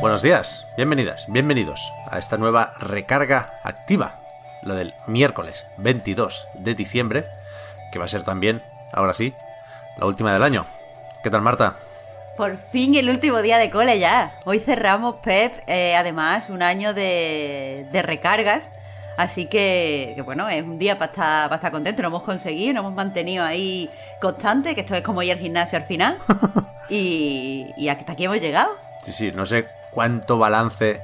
Buenos días, bienvenidas, bienvenidos a esta nueva recarga activa, la del miércoles 22 de diciembre, que va a ser también, ahora sí, la última del año. ¿Qué tal, Marta? Por fin el último día de cole ya. Hoy cerramos, Pep, eh, además, un año de, de recargas. Así que, que, bueno, es un día para estar, para estar contento. Lo hemos conseguido, nos hemos mantenido ahí constante, que esto es como ir al gimnasio al final. y, y hasta aquí hemos llegado. Sí, sí, no sé cuánto balance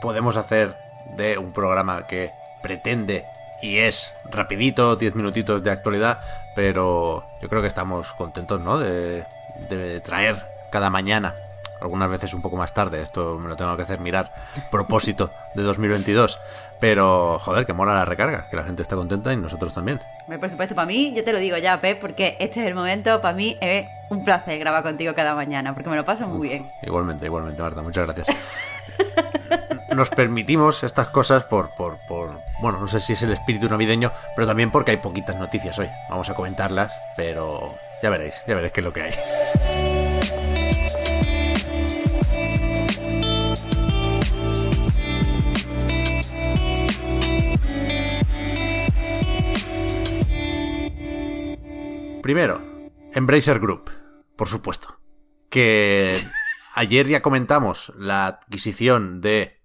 podemos hacer de un programa que pretende y es rapidito, 10 minutitos de actualidad, pero yo creo que estamos contentos, ¿no? De, de traer cada mañana, algunas veces un poco más tarde, esto me lo tengo que hacer mirar, propósito de 2022, pero joder, que mola la recarga, que la gente está contenta y nosotros también. Por supuesto, para mí, yo te lo digo ya, Pep, porque este es el momento, para mí es un placer grabar contigo cada mañana, porque me lo paso muy bien. Igualmente, igualmente, Marta, muchas gracias. Nos permitimos estas cosas por, por, por, bueno, no sé si es el espíritu navideño, pero también porque hay poquitas noticias hoy. Vamos a comentarlas, pero ya veréis, ya veréis qué es lo que hay. Primero, Embracer Group, por supuesto. Que ayer ya comentamos la adquisición de.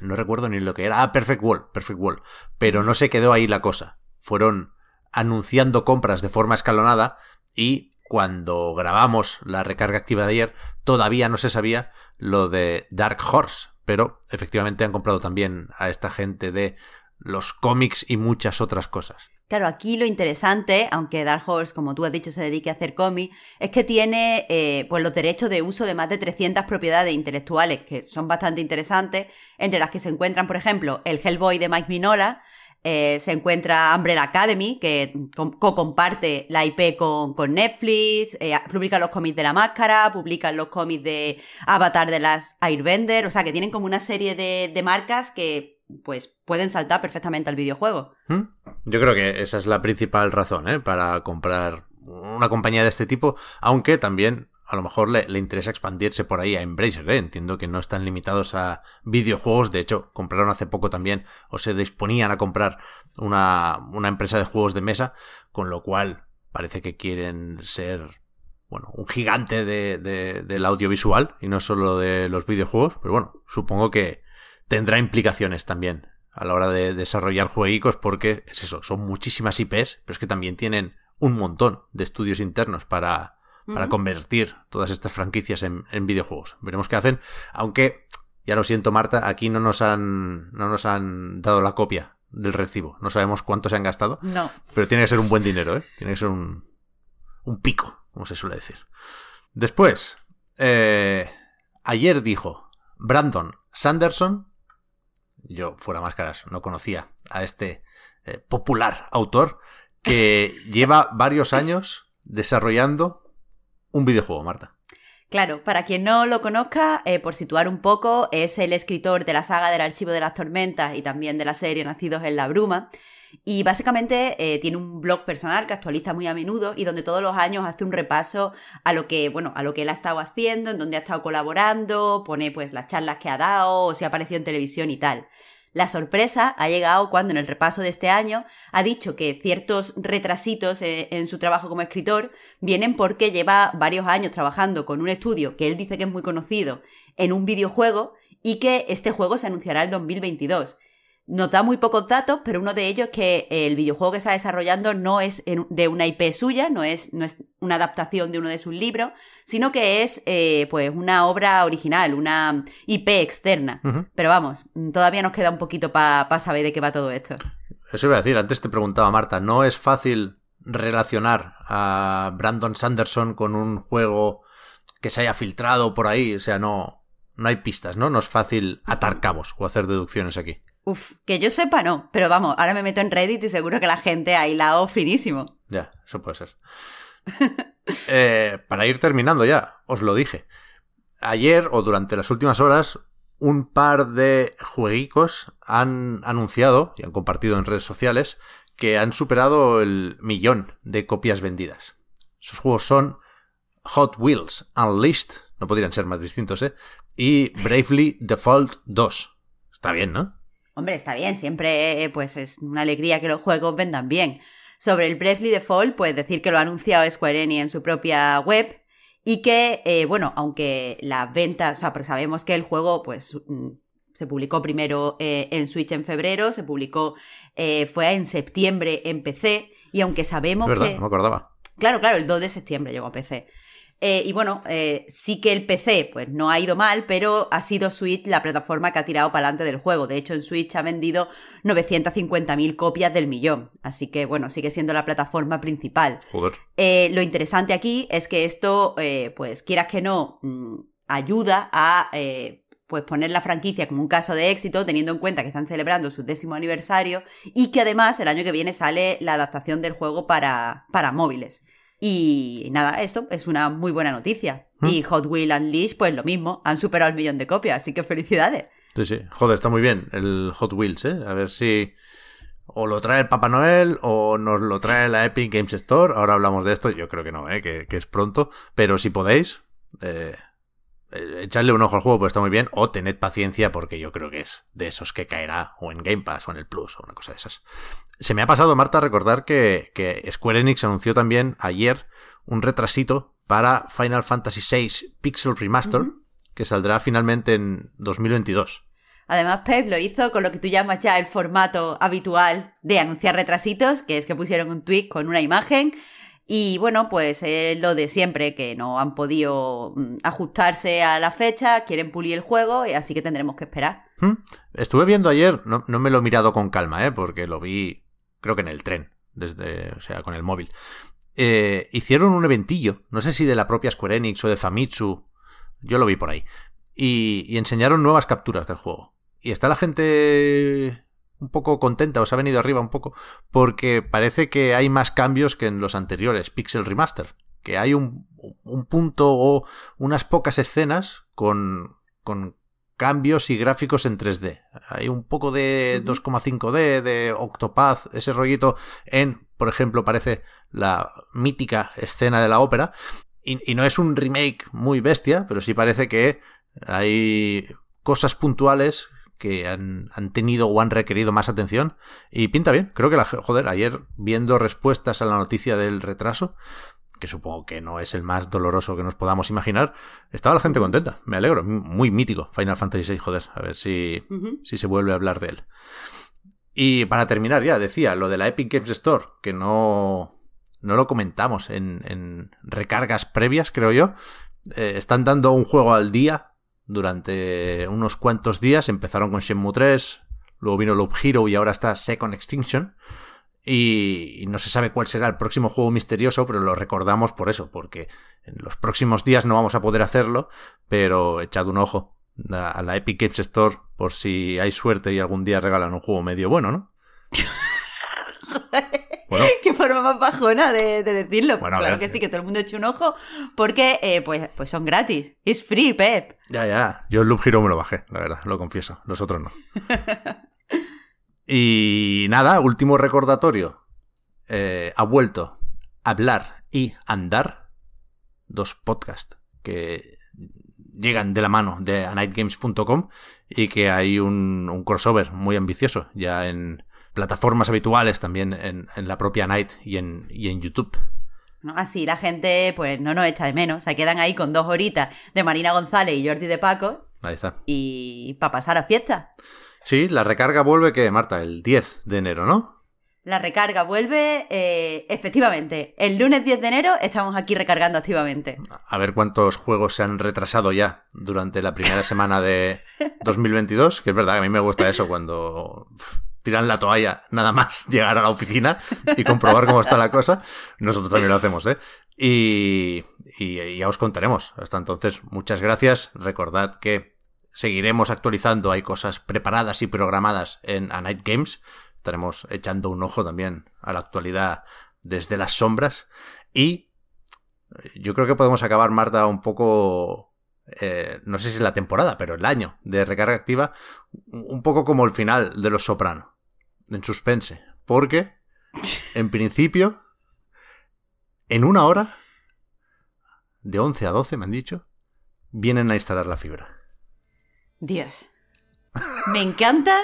No recuerdo ni lo que era. Ah, Perfect Wall, Perfect Wall. Pero no se quedó ahí la cosa. Fueron anunciando compras de forma escalonada y cuando grabamos la recarga activa de ayer todavía no se sabía lo de Dark Horse. Pero efectivamente han comprado también a esta gente de los cómics y muchas otras cosas. Claro, aquí lo interesante, aunque Dark Horse, como tú has dicho, se dedique a hacer cómics, es que tiene eh, pues los derechos de uso de más de 300 propiedades intelectuales, que son bastante interesantes, entre las que se encuentran, por ejemplo, el Hellboy de Mike Minola, eh, se encuentra Umbrella Academy, que co-comparte la IP con, con Netflix, eh, publica los cómics de la máscara, publican los cómics de Avatar de las Airbender, o sea que tienen como una serie de, de marcas que pues pueden saltar perfectamente al videojuego. ¿Mm? Yo creo que esa es la principal razón ¿eh? para comprar una compañía de este tipo, aunque también a lo mejor le, interesa expandirse por ahí a Embracer. ¿eh? Entiendo que no están limitados a videojuegos, de hecho compraron hace poco también o se disponían a comprar una, una empresa de juegos de mesa, con lo cual parece que quieren ser bueno, un gigante de, de, del audiovisual y no solo de los videojuegos, pero bueno, supongo que tendrá implicaciones también a la hora de desarrollar jueguicos porque es eso, son muchísimas IPs, pero es que también tienen un montón de estudios internos para, para convertir todas estas franquicias en, en, videojuegos. Veremos qué hacen, aunque ya lo siento Marta, aquí no nos han no nos han dado la copia del recibo, no sabemos cuánto se han gastado, no. pero tiene que ser un buen dinero, ¿eh? tiene que ser un, un pico, como se suele decir. Después, eh, ayer dijo Brandon Sanderson yo fuera máscaras no conocía a este eh, popular autor que lleva varios años desarrollando un videojuego, Marta. Claro, para quien no lo conozca, eh, por situar un poco, es el escritor de la saga del Archivo de las Tormentas y también de la serie Nacidos en la Bruma. Y básicamente eh, tiene un blog personal que actualiza muy a menudo y donde todos los años hace un repaso a lo que, bueno, a lo que él ha estado haciendo, en donde ha estado colaborando, pone pues las charlas que ha dado o si ha aparecido en televisión y tal. La sorpresa ha llegado cuando en el repaso de este año ha dicho que ciertos retrasitos eh, en su trabajo como escritor vienen porque lleva varios años trabajando con un estudio que él dice que es muy conocido en un videojuego y que este juego se anunciará en 2022. Nos da muy pocos datos, pero uno de ellos es que el videojuego que está desarrollando no es de una IP suya, no es, no es una adaptación de uno de sus libros, sino que es eh, pues una obra original, una IP externa. Uh -huh. Pero vamos, todavía nos queda un poquito para pa saber de qué va todo esto. Eso iba a decir, antes te preguntaba Marta, ¿no es fácil relacionar a Brandon Sanderson con un juego que se haya filtrado por ahí. O sea, no, no hay pistas, ¿no? No es fácil atar cabos o hacer deducciones aquí. Uf, que yo sepa no, pero vamos, ahora me meto en Reddit y seguro que la gente ha hilado finísimo. Ya, eso puede ser. Eh, para ir terminando ya, os lo dije. Ayer o durante las últimas horas, un par de jueguicos han anunciado y han compartido en redes sociales que han superado el millón de copias vendidas. Sus juegos son Hot Wheels Unleashed, no podrían ser más distintos, ¿eh? Y Bravely Default 2. Está bien, ¿no? Hombre, está bien, siempre pues es una alegría que los juegos vendan bien. Sobre el Bravely Default, pues decir que lo ha anunciado Square Enix en su propia web y que, eh, bueno, aunque las ventas, o sea, pero sabemos que el juego, pues, mm, se publicó primero eh, en Switch en febrero, se publicó, eh, fue en septiembre en PC, y aunque sabemos verdad, que... no me acordaba. Claro, claro, el 2 de septiembre llegó a PC. Eh, y bueno, eh, sí que el PC pues no ha ido mal, pero ha sido Switch la plataforma que ha tirado para adelante del juego. De hecho, en Switch ha vendido 950.000 copias del millón. Así que bueno, sigue siendo la plataforma principal. Joder. Eh, lo interesante aquí es que esto, pues quieras que no, mm, ayuda a pues poner la franquicia como un caso de éxito, teniendo en cuenta que están celebrando su décimo aniversario y que además el año que viene sale la adaptación del juego para, para móviles. Y nada, esto es una muy buena noticia. ¿Mm? Y Hot Wheels Unleashed, pues lo mismo, han superado el millón de copias, así que felicidades. Sí, sí. Joder, está muy bien el Hot Wheels, ¿eh? A ver si o lo trae el Papá Noel o nos lo trae la Epic Games Store. Ahora hablamos de esto. Yo creo que no, ¿eh? Que, que es pronto. Pero si podéis, eh, eh, echadle un ojo al juego porque está muy bien. O tened paciencia porque yo creo que es de esos que caerá o en Game Pass o en el Plus o una cosa de esas. Se me ha pasado, Marta, recordar que, que Square Enix anunció también ayer un retrasito para Final Fantasy VI Pixel Remaster, que saldrá finalmente en 2022. Además, Pep lo hizo con lo que tú llamas ya el formato habitual de anunciar retrasitos, que es que pusieron un tweet con una imagen. Y bueno, pues es lo de siempre, que no han podido mm, ajustarse a la fecha, quieren pulir el juego, así que tendremos que esperar. ¿Mm? Estuve viendo ayer, no, no me lo he mirado con calma, ¿eh? porque lo vi, creo que en el tren, desde, o sea, con el móvil. Eh, hicieron un eventillo, no sé si de la propia Square Enix o de Famitsu, yo lo vi por ahí, y enseñaron nuevas capturas del juego. Y está la gente un poco contenta, os ha venido arriba un poco, porque parece que hay más cambios que en los anteriores Pixel Remaster. Que hay un, un punto o unas pocas escenas con, con cambios y gráficos en 3D. Hay un poco de 2,5D, de Octopath, ese rollito en, por ejemplo, parece la mítica escena de la ópera. Y, y no es un remake muy bestia, pero sí parece que hay cosas puntuales que han, han, tenido o han requerido más atención y pinta bien. Creo que la joder, ayer viendo respuestas a la noticia del retraso, que supongo que no es el más doloroso que nos podamos imaginar, estaba la gente contenta. Me alegro, muy mítico Final Fantasy VI, joder, a ver si, uh -huh. si se vuelve a hablar de él. Y para terminar ya, decía, lo de la Epic Games Store, que no, no lo comentamos en, en recargas previas, creo yo. Eh, están dando un juego al día durante unos cuantos días. Empezaron con Shenmue 3, luego vino Loop Hero y ahora está Second Extinction. Y, no se sabe cuál será el próximo juego misterioso, pero lo recordamos por eso, porque en los próximos días no vamos a poder hacerlo, pero echad un ojo a la Epic Games Store por si hay suerte y algún día regalan un juego medio bueno, ¿no? Bueno. Qué forma más bajona de, de decirlo. Bueno, claro que sí, que todo el mundo eche un ojo, porque eh, pues, pues son gratis. Es free, Pep. Ya, ya. Yo el Loop Hero me lo bajé, la verdad, lo confieso. Los otros no. y nada, último recordatorio. Eh, ha vuelto Hablar y Andar, dos podcasts que llegan de la mano de anightgames.com y que hay un, un crossover muy ambicioso ya en plataformas habituales, también en, en la propia Night y en, y en YouTube. ¿no? Así la gente pues no nos echa de menos. Se quedan ahí con dos horitas de Marina González y Jordi de Paco. Ahí está. Y para pasar a fiesta. Sí, la recarga vuelve que, Marta, el 10 de enero, ¿no? La recarga vuelve, eh, efectivamente. El lunes 10 de enero estamos aquí recargando activamente. A ver cuántos juegos se han retrasado ya durante la primera semana de 2022, que es verdad que a mí me gusta eso cuando tiran la toalla nada más llegar a la oficina y comprobar cómo está la cosa. Nosotros también lo hacemos, ¿eh? Y, y ya os contaremos. Hasta entonces, muchas gracias. Recordad que seguiremos actualizando. Hay cosas preparadas y programadas en A Night Games. Estaremos echando un ojo también a la actualidad desde las sombras. Y yo creo que podemos acabar, Marta, un poco eh, no sé si es la temporada, pero el año de recarga activa, un poco como el final de Los Soprano, en suspense. Porque, en principio, en una hora, de 11 a 12, me han dicho, vienen a instalar la fibra. Dios. Me encanta,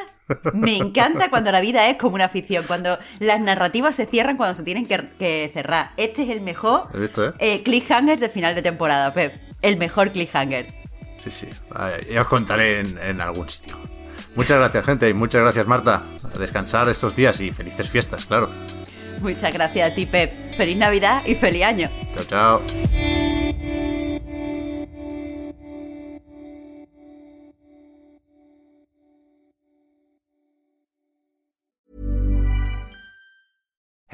me encanta cuando la vida es como una ficción, cuando las narrativas se cierran cuando se tienen que, cerrar. Este es el mejor visto, eh? eh, cliffhanger de final de temporada, Pep el mejor cliffhanger. Sí, sí. Ya os contaré en, algún sitio. Muchas gracias, gente, y muchas gracias, Marta. A descansar estos días y felices fiestas, claro. Muchas gracias a ti, Pep. Feliz Navidad y feliz año. Chao, chao.